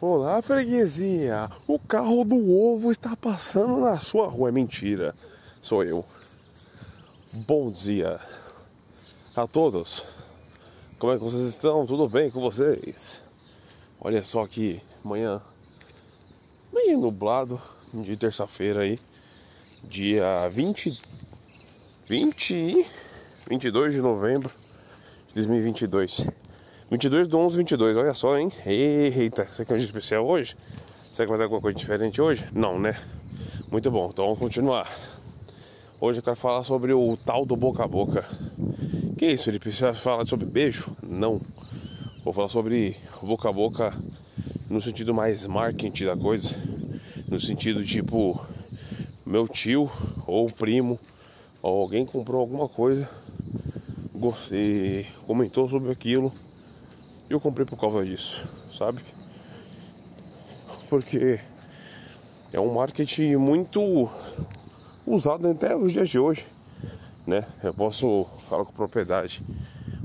Olá, freguesia! O carro do ovo está passando na sua rua. É mentira, sou eu. Bom dia a todos. Como é que vocês estão? Tudo bem com vocês? Olha só que manhã meio nublado de terça-feira aí, dia 20, 20 22 de novembro de 2022. 22 do 11 22, olha só, hein? Eita, será que é um dia especial hoje? Será que vai ter alguma coisa diferente hoje? Não, né? Muito bom, então vamos continuar. Hoje eu quero falar sobre o tal do boca a boca. Que isso, Felipe? Você falar sobre beijo? Não. Vou falar sobre boca a boca no sentido mais marketing da coisa. No sentido tipo, meu tio ou primo ou alguém comprou alguma coisa, gostei, comentou sobre aquilo e eu comprei por causa disso, sabe? Porque é um marketing muito usado até os dias de hoje, né? Eu posso falar com propriedade,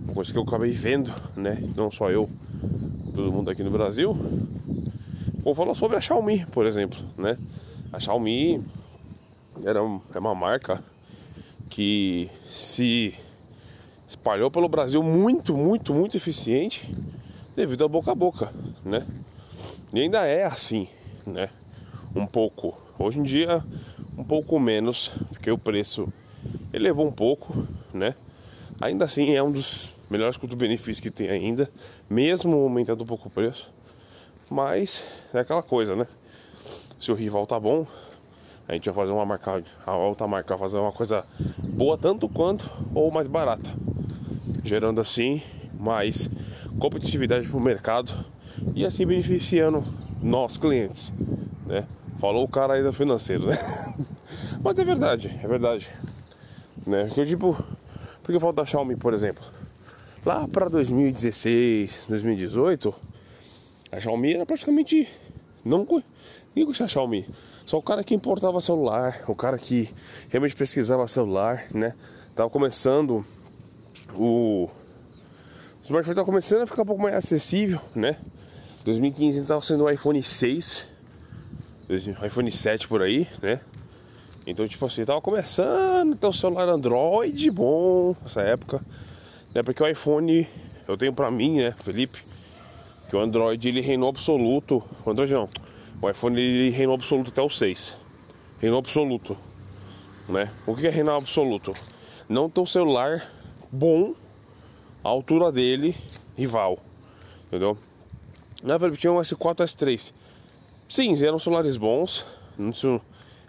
coisa que eu acabei vendo, né? Não só eu, todo mundo aqui no Brasil. Vou falar sobre a Xiaomi, por exemplo, né? A Xiaomi era um, é uma marca que se espalhou pelo Brasil muito, muito, muito eficiente devido a boca a boca, né? E ainda é assim, né? Um pouco. Hoje em dia, um pouco menos, porque o preço elevou um pouco, né? Ainda assim é um dos melhores custo-benefício que tem ainda, mesmo aumentando um pouco o preço. Mas é aquela coisa, né? Se o rival tá bom, a gente vai fazer uma marca, a outra marca vai fazer uma coisa boa tanto quanto ou mais barata, gerando assim mais competitividade para o mercado e assim beneficiando nós clientes, né? Falou o cara aí da financeiro, né? Mas é verdade, é verdade, né? Porque tipo, porque falta a Xiaomi, por exemplo, lá para 2016, 2018, a Xiaomi era praticamente não ninguém conhecia a Xiaomi. Só o cara que importava celular, o cara que realmente pesquisava celular, né? Tava começando o o smartphone tava começando a ficar um pouco mais acessível, né? 2015 estava sendo o iPhone 6, iPhone 7 por aí, né? Então, tipo assim, tava começando um celular Android bom nessa época, né? Porque o iPhone, eu tenho pra mim, né, Felipe, que o Android ele reinou absoluto. O Android não, o iPhone ele reinou absoluto até o 6. Reinou absoluto, né? O que é reinar absoluto? Não ter um celular bom, à altura dele, rival, entendeu? Na verdade, tinha um S4 S3. Sim, eram celulares bons, isso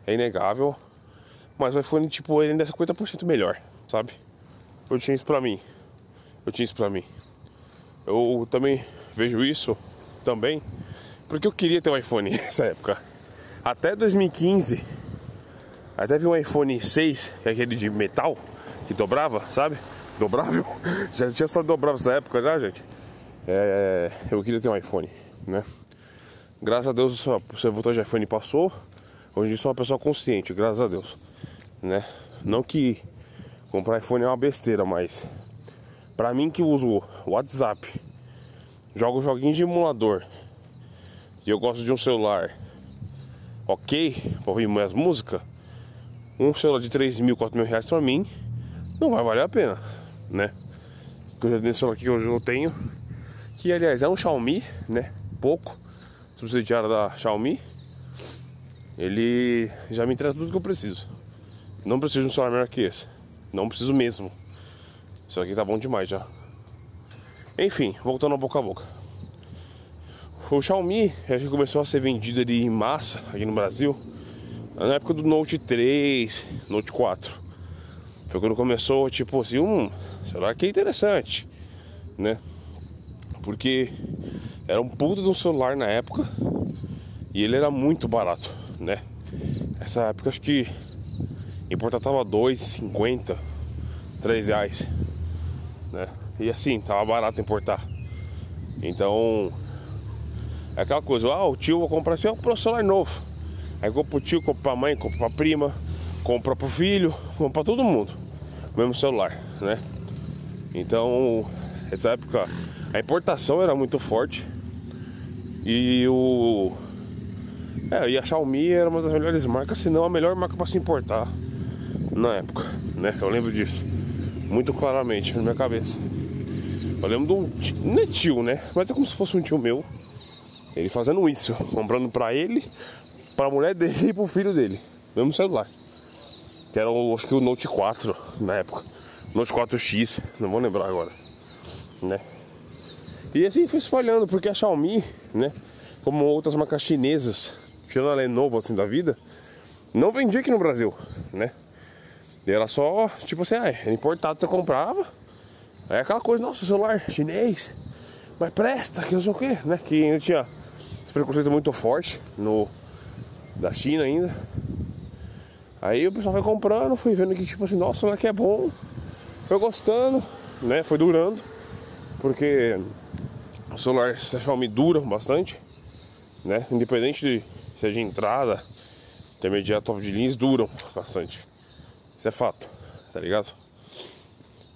é inegável. Mas o iPhone, tipo, ele ainda é 50% melhor, sabe? Eu tinha isso pra mim. Eu tinha isso pra mim. Eu também vejo isso também porque eu queria ter um iPhone nessa época. Até 2015, até vi um iPhone 6, que é aquele de metal, que dobrava, sabe? Dobrável. Já tinha só dobrável nessa época já, gente. É, eu queria ter um iPhone, né? Graças a Deus você voltou de iPhone passou. Hoje eu sou uma pessoa consciente, graças a Deus, né? Não que comprar iPhone é uma besteira, mas para mim que uso WhatsApp, jogo joguinhos de emulador e eu gosto de um celular ok para ouvir minhas músicas, um celular de 3 mil, 4 mil reais para mim não vai valer a pena, né? Nesse celular aqui que hoje eu tenho, que aliás é um Xiaomi, né? Pouco, subsidiário da Xiaomi. Ele já me traz tudo que eu preciso. Não preciso de um celular melhor que esse. Não preciso mesmo. Isso aqui tá bom demais já. Enfim, voltando a boca a boca. O Xiaomi a gente começou a ser vendido ali em massa aqui no Brasil na época do Note 3, Note 4. Foi quando começou, tipo assim, um celular que é interessante, né? Porque era um puto de um celular na época e ele era muito barato, né? Essa época acho que importar tava 2,50, 3 reais, né? E assim, tava barato importar. Então, É aquela coisa, ah, o tio vai comprar, comprou um celular novo. Aí compra pro tio, compra pra mãe, compra pra prima, compra pro filho, compra pra todo mundo. Mesmo celular, né? Então, essa época a importação era muito forte. E o. É, e a Xiaomi era uma das melhores marcas, se não a melhor marca para se importar na época, né? Eu lembro disso muito claramente na minha cabeça. Eu lembro de um tio, não é tio, né? Mas é como se fosse um tio meu. Ele fazendo isso, comprando pra ele, pra mulher dele e pro filho dele. Mesmo celular. Que era o, acho que o Note 4 na época. Note 4X, não vou lembrar agora. Né? E assim foi espalhando, porque a Xiaomi, né? Como outras marcas chinesas, tirando a Lenovo assim da vida, não vendia aqui no Brasil, né? E era só, tipo assim, ah, importado, você comprava. Aí aquela coisa, nossa, celular chinês, mas presta, que não sei o que, né? Que ainda tinha esse preconceito muito forte no da China ainda. Aí o pessoal foi comprando, fui vendo que tipo assim, nossa, o aqui é bom, foi gostando, né? Foi durando, porque o celular Xiaomi dura bastante, né? Independente de seja de entrada, intermediário, top de linhas, duram bastante. Isso é fato, tá ligado?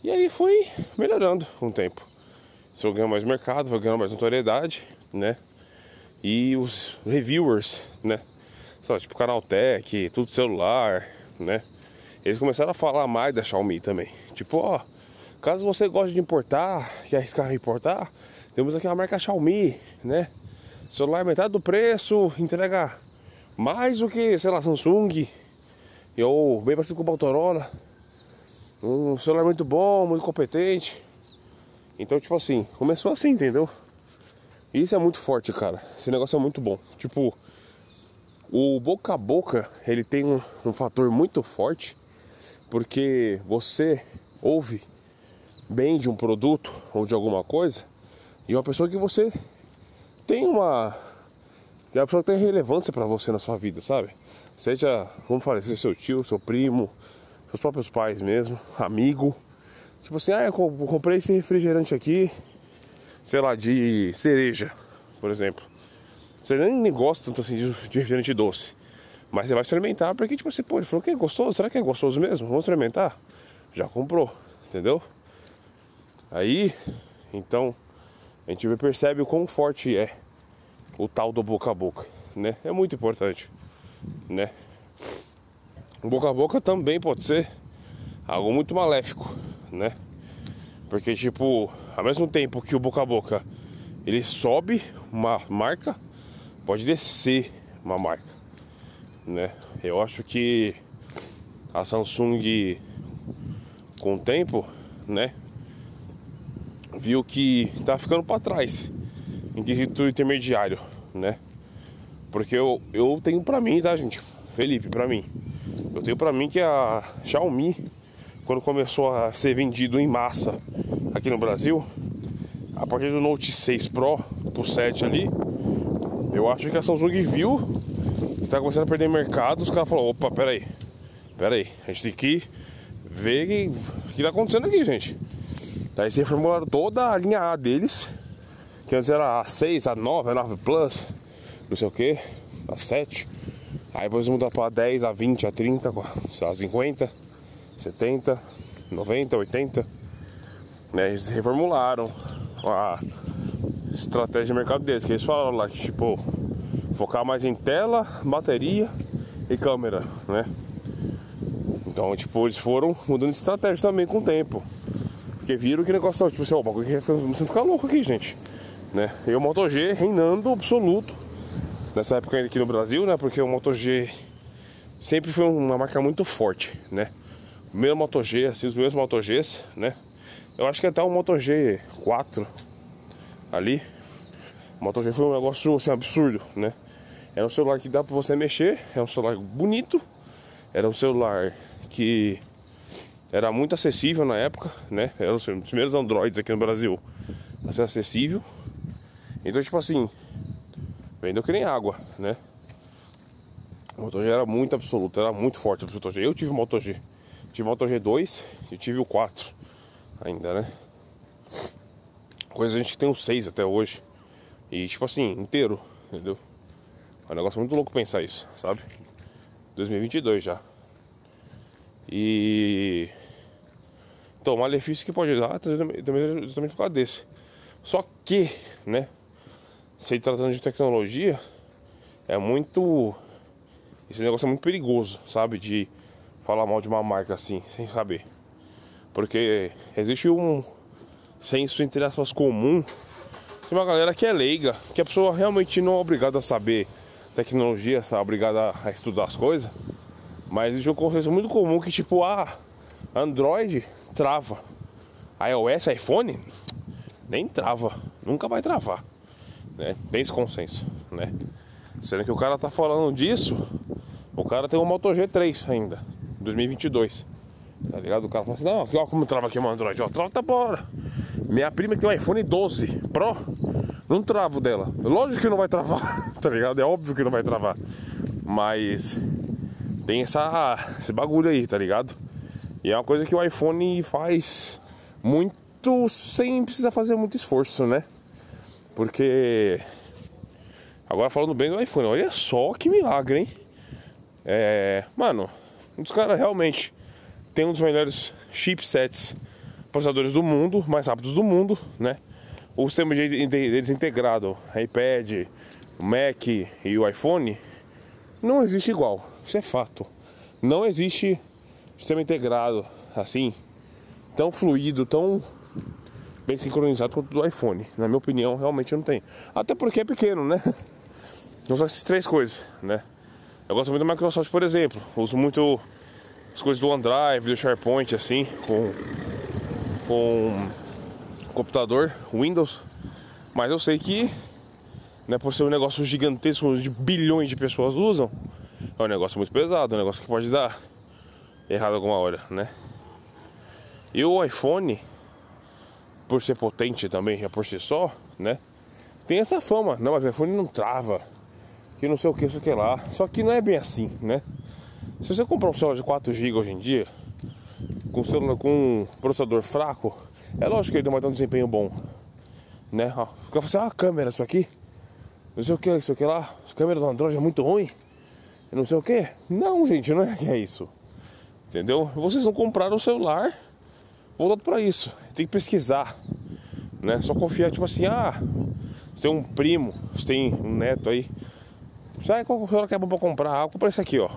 E aí foi melhorando com o tempo. Se eu ganhar mais mercado, vou ganhar mais notoriedade, né? E os reviewers, né? Só, tipo Canaltech, tudo celular, né? Eles começaram a falar mais da Xiaomi também. Tipo, ó, caso você goste de importar, quer arriscar importar, temos aqui uma marca Xiaomi, né? Celular metade do preço, entrega mais do que, sei lá, Samsung, eu bem parecido com o Motorola. Um celular muito bom, muito competente. Então, tipo assim, começou assim, entendeu? Isso é muito forte, cara. Esse negócio é muito bom. Tipo, o boca a boca, ele tem um, um fator muito forte. Porque você ouve bem de um produto ou de alguma coisa de uma pessoa que você tem uma que é a pessoa que tem relevância para você na sua vida, sabe? Seja, como falei, seja seu tio, seu primo, seus próprios pais mesmo, amigo. Tipo assim, ah, eu comprei esse refrigerante aqui, sei lá, de cereja, por exemplo. Você nem gosta tanto assim de refrigerante doce. Mas você vai experimentar porque, tipo assim, pô, ele falou que é gostoso, será que é gostoso mesmo? Vamos experimentar? Já comprou, entendeu? Aí, então, a gente percebe o quão forte é o tal do boca a boca, né? É muito importante, né? Boca a boca também pode ser algo muito maléfico, né? Porque tipo, ao mesmo tempo que o boca a boca ele sobe uma marca, pode descer uma marca, né? Eu acho que a Samsung com o tempo, né, viu que tá ficando para trás em quesito intermediário, né? Porque eu, eu tenho pra mim, tá, gente? Felipe, pra mim. Eu tenho pra mim que a Xiaomi, quando começou a ser vendido em massa aqui no Brasil, a partir do Note 6 Pro pro 7 ali, eu acho que a Samsung viu que tá começando a perder mercado. Os caras falaram: opa, pera aí, pera aí, a gente tem que ver o que tá acontecendo aqui, gente. Daí eles reformularam toda a linha A deles que antes era a 6, a 9, a 9 Plus, não sei o que, a 7. Aí depois muda para 10, a 20, a 30, a 50, 70, 90, 80. Né? Eles reformularam a estratégia de mercado deles, que eles falaram lá que tipo focar mais em tela, bateria e câmera, né? Então, tipo, eles foram mudando de estratégia também com o tempo. Porque viram que negócio, tipo assim, ó, o bagulho que você ficar louco aqui, gente né? E o Moto G reinando absoluto nessa época aqui no Brasil, né? Porque o Moto G sempre foi uma marca muito forte, né? O primeiro Moto G, assim, os primeiros Moto Gs, né? Eu acho que até o Moto G4 ali, o Moto G foi um negócio assim, absurdo, né? Era um celular que dá pra você mexer, é um celular bonito, era um celular que era muito acessível na época, né? Eram os primeiros Androids aqui no Brasil a ser acessível, então, tipo assim, vendeu que nem água, né? O Moto G era muito absoluto, era muito forte o Moto G. Eu tive o Moto G. Tive o Moto G2 e tive o 4 ainda, né? Coisa a gente tem o 6 até hoje. E tipo assim, inteiro, entendeu? É um negócio muito louco pensar isso, sabe? 2022 já. E. Então, o malefício que pode dar também é justamente por causa desse. Só que, né? Se tratando de tecnologia, é muito. Esse negócio é muito perigoso, sabe? De falar mal de uma marca assim, sem saber. Porque existe um senso entre aspas comum de uma galera que é leiga, que a pessoa realmente não é obrigada a saber tecnologia, é obrigada a estudar as coisas. Mas existe um consenso muito comum que tipo, ah, Android trava. iOS, iPhone, nem trava, nunca vai travar. Né? Tem esse consenso, né? Sendo que o cara tá falando disso, o cara tem um Moto G3 ainda, 2022. Tá ligado? O cara fala assim: não, ó, como trava aqui o Android, ó, trava tá bora. Minha prima tem um iPhone 12 Pro, não travo dela. Lógico que não vai travar, tá ligado? É óbvio que não vai travar. Mas tem essa, esse bagulho aí, tá ligado? E é uma coisa que o iPhone faz muito sem precisar fazer muito esforço, né? Porque agora falando bem do iPhone, olha só que milagre, hein? É, mano, os caras realmente tem um dos melhores chipsets processadores do mundo, mais rápidos do mundo, né? O sistema deles integrado, iPad, Mac e o iPhone, não existe igual. Isso é fato. Não existe sistema integrado assim, tão fluido, tão bem sincronizado quanto o do iPhone. Na minha opinião, realmente não tem. Até porque é pequeno, né? Então são essas três coisas, né? Eu gosto muito da Microsoft, por exemplo. Uso muito as coisas do OneDrive, do SharePoint, assim, com, com computador, Windows. Mas eu sei que, né, por ser um negócio gigantesco, de bilhões de pessoas usam, é um negócio muito pesado, um negócio que pode dar errado alguma hora, né? E o iPhone, por ser potente também, já por si só, né? Tem essa fama. Não, mas o iPhone não trava que não sei o que, isso que lá. Só que não é bem assim, né? Se você comprar um celular de 4 GB hoje em dia, com celular com um processador fraco, é lógico que ele vai ter um desempenho bom. Né? Ó, fica assim, ah, a câmera, isso aqui, não sei o que, isso aqui lá, as câmeras do Android é muito ruim, não sei o que. Não, gente, não é que é isso. Entendeu? Vocês não compraram o celular voltado para isso. Tem que pesquisar. Né? Só confiar, tipo assim, ah, você tem um primo, você tem um neto aí Sabe qual celular que é bom pra comprar? Ah, compra esse aqui, ó.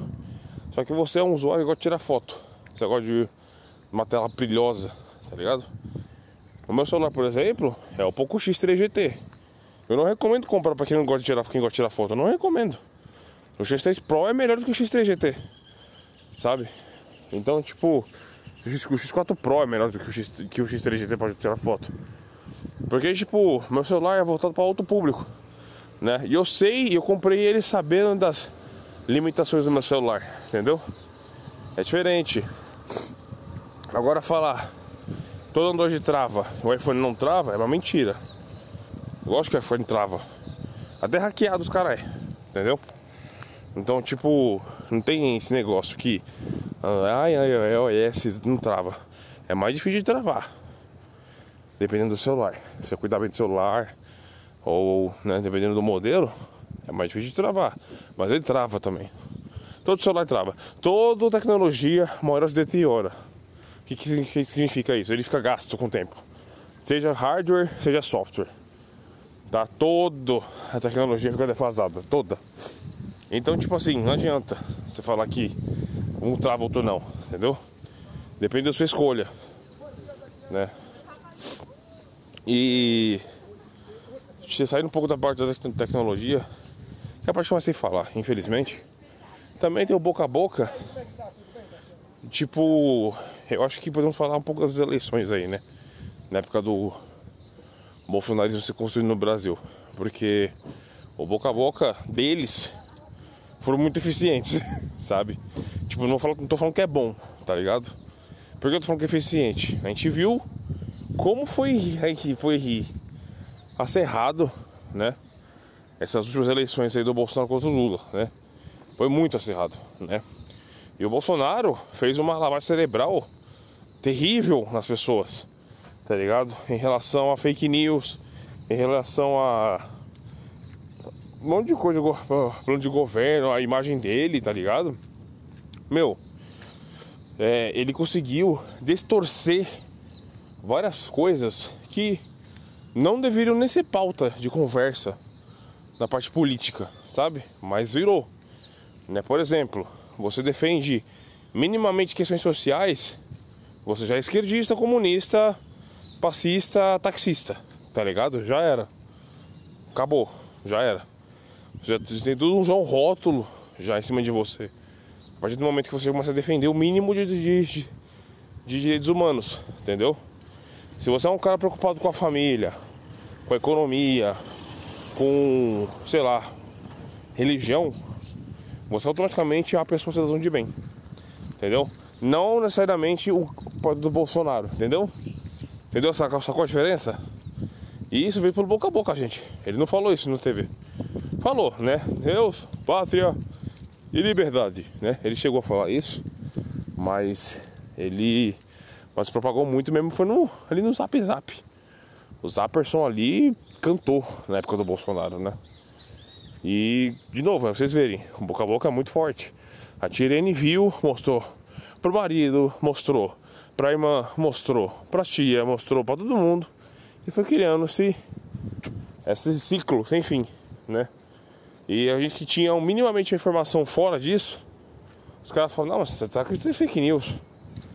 Só que você é um usuário que gosta de tirar foto. Você gosta de uma tela brilhosa, tá ligado? O meu celular, por exemplo, é o Poco X3 GT. Eu não recomendo comprar pra quem não gosta de tirar, quem gosta de tirar foto. Eu não recomendo. O X3 Pro é melhor do que o X3 GT. Sabe? Então, tipo, o X4 Pro é melhor do que o, X, que o X3 GT pra tirar foto. Porque, tipo, meu celular é voltado para outro público né? E eu sei, eu comprei ele sabendo das limitações do meu celular, entendeu? É diferente. Agora falar todo Android trava, o iPhone não trava, é uma mentira. Lógico que o iPhone trava. Até hackeado os caras, entendeu? Então, tipo, não tem esse negócio que ai, ai, ai, OS não trava. É mais difícil de travar. Dependendo do celular. Se você cuidar bem do celular, ou, né, dependendo do modelo, é mais difícil de travar. Mas ele trava também. Todo celular trava. Toda tecnologia, uma hora se deteriora. O que, que significa isso? Ele fica gasto com o tempo. Seja hardware, seja software. Tá? Todo a tecnologia fica defasada. Toda. Então, tipo assim, não adianta você falar que um trava, outro não. Entendeu? Depende da sua escolha. Né? E saindo um pouco da parte da tecnologia, que é a parte que eu mais sei falar, infelizmente. Também tem o boca a boca. Tipo, eu acho que podemos falar um pouco das eleições aí, né? Na época do bolsonarismo se construindo no Brasil. Porque o boca a boca deles foram muito eficientes, sabe? Tipo, não, falo, não tô falando que é bom, tá ligado? Porque eu tô falando que é eficiente. A gente viu como foi, foi acerrado, né? Essas últimas eleições aí do Bolsonaro contra o Lula, né? Foi muito acerrado, né? E o Bolsonaro fez uma lavagem cerebral terrível nas pessoas, tá ligado? Em relação a fake news, em relação a um monte de coisa, plano de governo, a imagem dele, tá ligado? Meu, é, ele conseguiu distorcer várias coisas que não deveriam nem ser pauta de conversa na parte política, sabe? Mas virou. Né? Por exemplo, você defende minimamente questões sociais, você já é esquerdista, comunista, passista, taxista, tá ligado? Já era. Acabou, já era. Já tem tudo um um rótulo já em cima de você. A partir do momento que você começa a defender o mínimo de, de, de, de direitos humanos, entendeu? Se você é um cara preocupado com a família, com a economia, com, sei lá, religião, você automaticamente é uma pessoa cidadão de bem. Entendeu? Não necessariamente o do Bolsonaro, entendeu? Entendeu? Sacou, sacou a diferença? E isso veio pelo boca a boca, gente. Ele não falou isso na TV. Falou, né? Deus, pátria e liberdade, né? Ele chegou a falar isso, mas ele mas propagou muito mesmo foi no, ali no Zap Zap. O Zapperson ali cantou na época do Bolsonaro, né? E, de novo, pra vocês verem, o boca a boca é muito forte. A Tirene viu, mostrou pro marido, mostrou pra irmã, mostrou pra tia, mostrou pra todo mundo. E foi criando esse, esse ciclo sem fim, né? E a gente que tinha minimamente informação fora disso, os caras falam, não, mas você tá acreditando em fake news.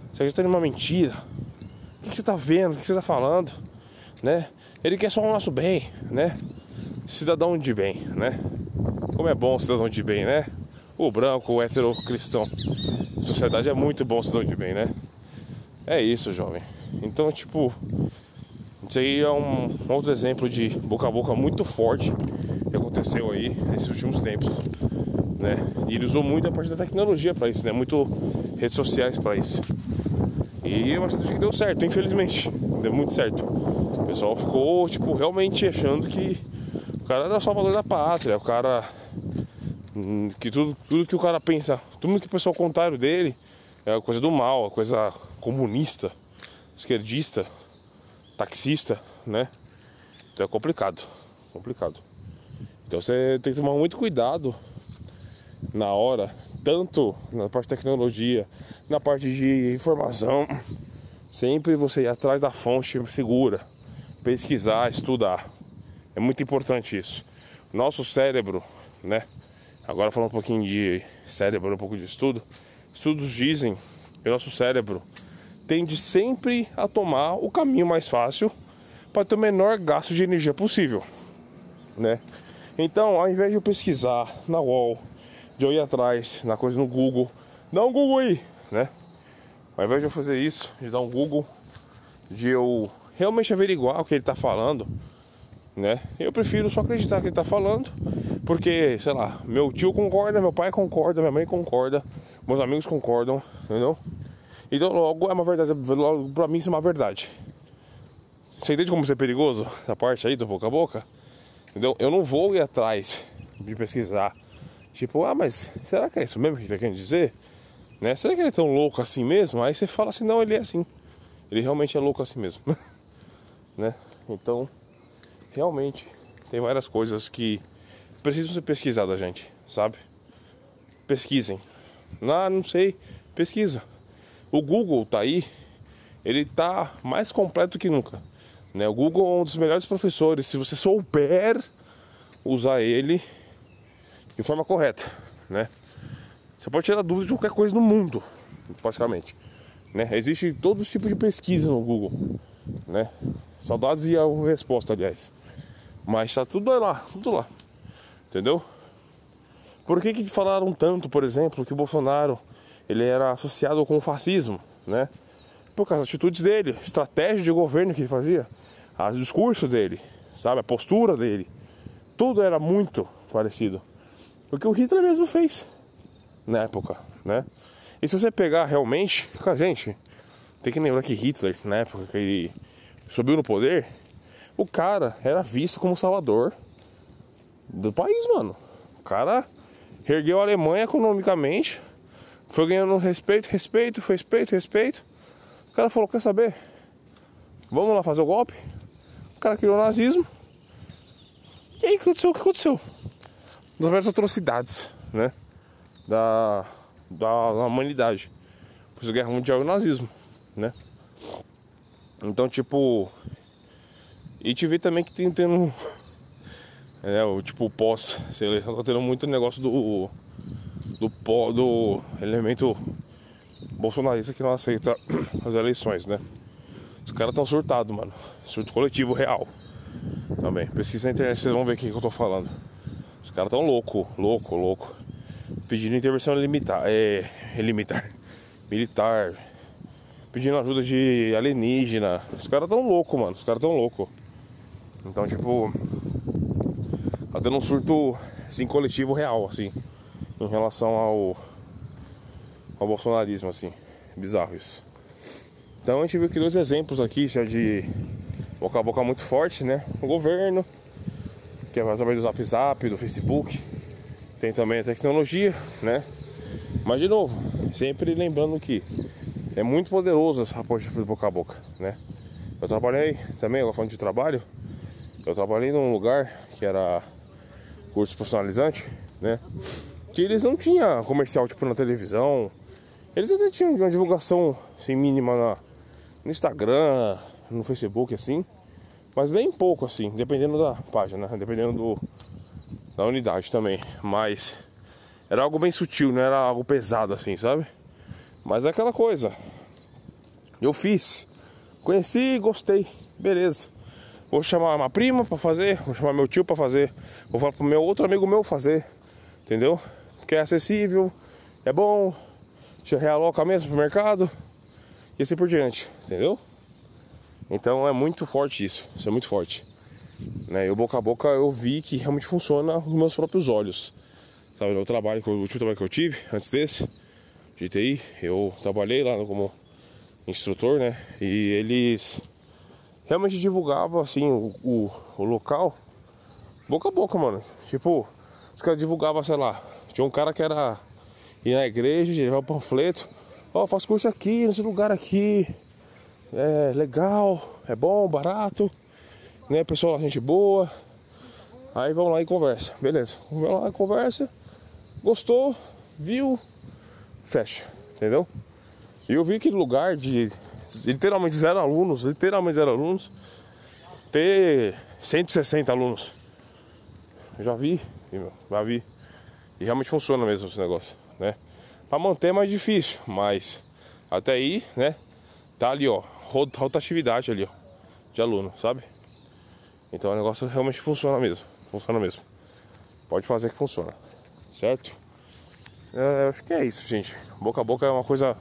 Você acredita numa mentira. O que você tá vendo? O que você tá falando? Né? Ele quer só o nosso bem, né? Cidadão de bem, né? Como é bom cidadão de bem, né? O branco, o hétero cristão. Sociedade é muito bom cidadão de bem, né? É isso, jovem. Então, tipo, isso aí é um outro exemplo de boca a boca muito forte aconteceu aí nesses últimos tempos, né? E ele usou muito a parte da tecnologia para isso, né? Muito redes sociais para isso. E eu acho que deu certo, infelizmente. Deu muito certo. O pessoal ficou, tipo, realmente achando que o cara era salvador da pátria, o cara. hum, Que tudo, tudo que o cara pensa, tudo que o pessoal contrário dele é a coisa do mal, a coisa comunista, esquerdista, taxista, né? Então é complicado. Complicado. Então você tem que tomar muito cuidado na hora, tanto na parte de tecnologia, na parte de informação, sempre você ir atrás da fonte segura, pesquisar, estudar. É muito importante isso. Nosso cérebro, né? Agora falando um pouquinho de cérebro, um pouco de estudo. Estudos dizem que o nosso cérebro tende sempre a tomar o caminho mais fácil para ter o menor gasto de energia possível, né? Então, ao invés de eu pesquisar na UOL, de eu ir atrás na coisa no Google, dá um Google aí, né? Ao invés de eu fazer isso, de dar um Google, de eu realmente averiguar o que ele está falando, né? Eu prefiro só acreditar que ele está falando, porque, sei lá, meu tio concorda, meu pai concorda, minha mãe concorda, meus amigos concordam, entendeu? Então logo é uma verdade, logo pra mim isso é uma verdade. Você entende como isso é perigoso? Essa parte aí do boca a boca? Entendeu? Eu não vou ir atrás de pesquisar. Tipo, ah, mas será que é isso mesmo que ele tá querendo dizer? Né? Será que ele é tão louco assim mesmo? Aí você fala assim, não, ele é assim. Ele realmente é louco assim mesmo. né? Então, realmente, tem várias coisas que precisam ser pesquisadas, gente, sabe? Pesquisem. Ah, não sei, pesquisa. O Google tá aí, ele tá mais completo que nunca. Né? O Google é um dos melhores professores. Se você souber usar ele de forma correta, né? Você pode tirar dúvida de qualquer coisa no mundo, basicamente. Né? Existe todos os tipos de pesquisa no Google, né? Saudades e a resposta, aliás. Mas tá tudo lá, tudo lá. Entendeu? Por que que falaram tanto, por exemplo, que o Bolsonaro ele era associado com o fascismo, né? Por causa das atitudes dele, estratégia de governo que ele fazia, os discursos dele, sabe, a postura dele, tudo era muito parecido. O que o Hitler mesmo fez na época, né? E se você pegar realmente, cara, gente, tem que lembrar que Hitler, na época que ele subiu no poder, o cara era visto como salvador do país, mano. O cara ergueu a Alemanha economicamente, foi ganhando respeito, respeito, respeito, respeito. O cara falou: Quer saber? Vamos lá fazer o golpe? O cara criou o nazismo. E aí, o que aconteceu? O que aconteceu? atrocidades, né? Da, da, da humanidade. Por isso a guerra mundial e o nazismo, né? Então, tipo. E te ver também que tem tendo. É, o tipo pós-seleção tá tendo muito negócio do. Do, do elemento bolsonarista que não aceita as eleições, né? Os caras tão surtados, mano. Surto coletivo real. Também. Pesquisa na internet, vocês vão ver o que, que eu tô falando. Os caras tão louco, louco, louco. Pedindo intervenção limitar, é, limitar, militar. Pedindo ajuda de alienígena. Os caras tão louco, mano. Os caras tão louco. Então, tipo, tá tendo um surto assim, coletivo real, assim, em relação ao, ao bolsonarismo, assim. Bizarro isso. Então a gente viu aqui dois exemplos aqui já de boca a boca muito forte, né? O governo, que é através do Zap, do Facebook. Tem também a tecnologia, né? Mas de novo, sempre lembrando que é muito poderoso essa apoio de boca a boca, né? Eu trabalhei também, agora falando de trabalho, eu trabalhei num lugar que era curso profissionalizante, né? Que eles não tinham comercial tipo na televisão. Eles até tinham uma divulgação assim, mínima na, no Instagram, no Facebook, assim. Mas bem pouco, assim, dependendo da página, né? dependendo do, da unidade também. Mas era algo bem sutil, não era algo pesado, assim, sabe? Mas é aquela coisa. Eu fiz, conheci, gostei, beleza. Vou chamar uma prima para fazer, vou chamar meu tio para fazer, vou falar pro meu outro amigo meu fazer, entendeu? Que é acessível, é bom, já realoca mesmo pro mercado e assim por diante, entendeu? Então é muito forte isso, isso é muito forte. Né? Eu boca a boca eu vi que realmente funciona nos meus próprios olhos. Sabe, o trabalho, o último trabalho que eu tive antes desse, de TI, eu trabalhei lá como instrutor, né? E eles realmente divulgavam assim o, o, o local boca a boca, mano. Tipo, os caras divulgavam, sei lá, tinha um cara que era ir na igreja, levar o panfleto, ó, oh, faço curso aqui, nesse lugar aqui, é legal, é bom, barato, né? Pessoal, gente boa. Aí vamos lá e conversa, beleza? Vamos lá e conversa, gostou, viu, fecha, entendeu? E eu vi que lugar de literalmente zero alunos, literalmente zero alunos, ter 160 alunos. já vi, já vi. E realmente funciona mesmo esse negócio, Pra manter é mais difícil, mas até aí, né? Tá ali, ó, rotatividade ali, ó, de aluno, sabe? Então o negócio realmente funciona mesmo, funciona mesmo. Pode fazer que funciona, certo? É, acho que é isso, gente. Boca a boca é uma coisa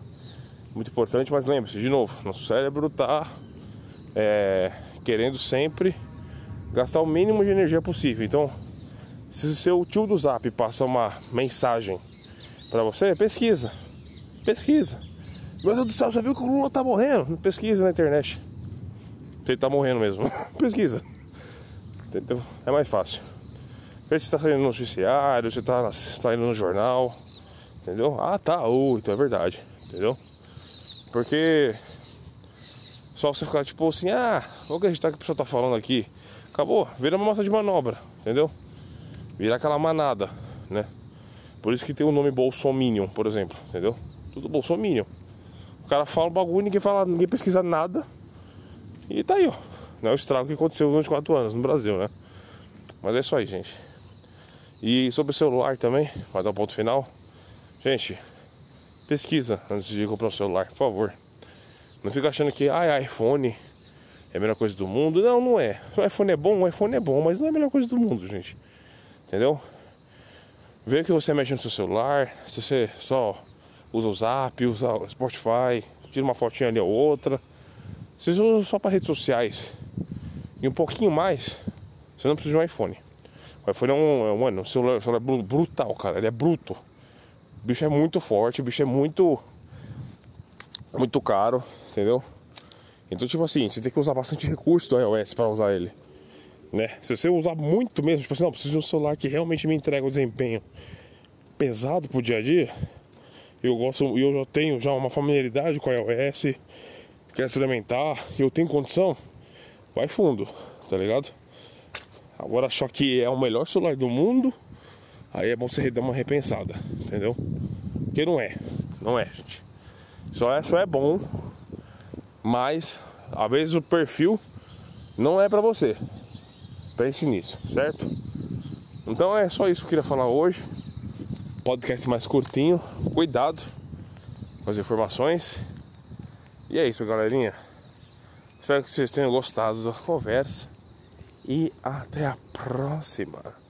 muito importante, mas lembre-se, de novo, nosso cérebro tá é, querendo sempre gastar o mínimo de energia possível. Então, se o seu tio do Zap passa uma mensagem para você, pesquisa, pesquisa. Meu Deus do céu, você viu que o Lula tá morrendo? Pesquisa na internet. Se ele tá morrendo mesmo. pesquisa. Entendeu? É mais fácil. Vê se tá saindo no noticiário, se tá saindo no jornal. Entendeu? Ah, tá. Oh, então é verdade. Entendeu? Porque só você ficar tipo assim, ah, vou acreditar que a pessoa tá falando aqui. Acabou, vira uma massa de manobra, entendeu? Vira aquela manada, né? Por isso que tem o nome Bolsominion, por exemplo, entendeu? Tudo Bolsominion. O cara fala um bagulho, ninguém fala, ninguém pesquisa nada. E tá aí, ó. Não é o estrago que aconteceu durante 4 anos no Brasil, né? Mas é isso aí, gente. E sobre o celular também, vai dar um ponto final. Gente, pesquisa antes de comprar o celular, por favor. Não fica achando que ah, iPhone é a melhor coisa do mundo. Não, não é. O iPhone é bom, o iPhone é bom, mas não é a melhor coisa do mundo, gente. Entendeu? Vê que você mexe no seu celular, se você só usa o Zap, usa o Spotify, tira uma fotinha ali ou outra. Se você usa só para redes sociais e um pouquinho mais, você não precisa de um iPhone. O iPhone é um, é mano, um celular, celular brutal, cara. Ele é bruto. O bicho é muito forte, o bicho é muito. Muito caro, entendeu? Então, tipo assim, você tem que usar bastante recurso do iOS para usar ele. Né? Se você usar muito mesmo, tipo assim, não, preciso de um celular que realmente me entrega o desempenho pesado pro dia a dia. Eu gosto, eu já tenho já uma familiaridade com o iOS, quer experimentar, eu tenho condição, vai fundo, tá ligado? Agora achar que é o melhor celular do mundo, aí é bom você dar uma repensada, entendeu? Porque não é, não é, gente. Só é, só é bom, mas às vezes o perfil não é pra você. Pense nisso, certo? Então é só isso que eu queria falar hoje. Podcast mais curtinho, cuidado com as informações. E é isso, galerinha. Espero que vocês tenham gostado da conversa. E até a próxima.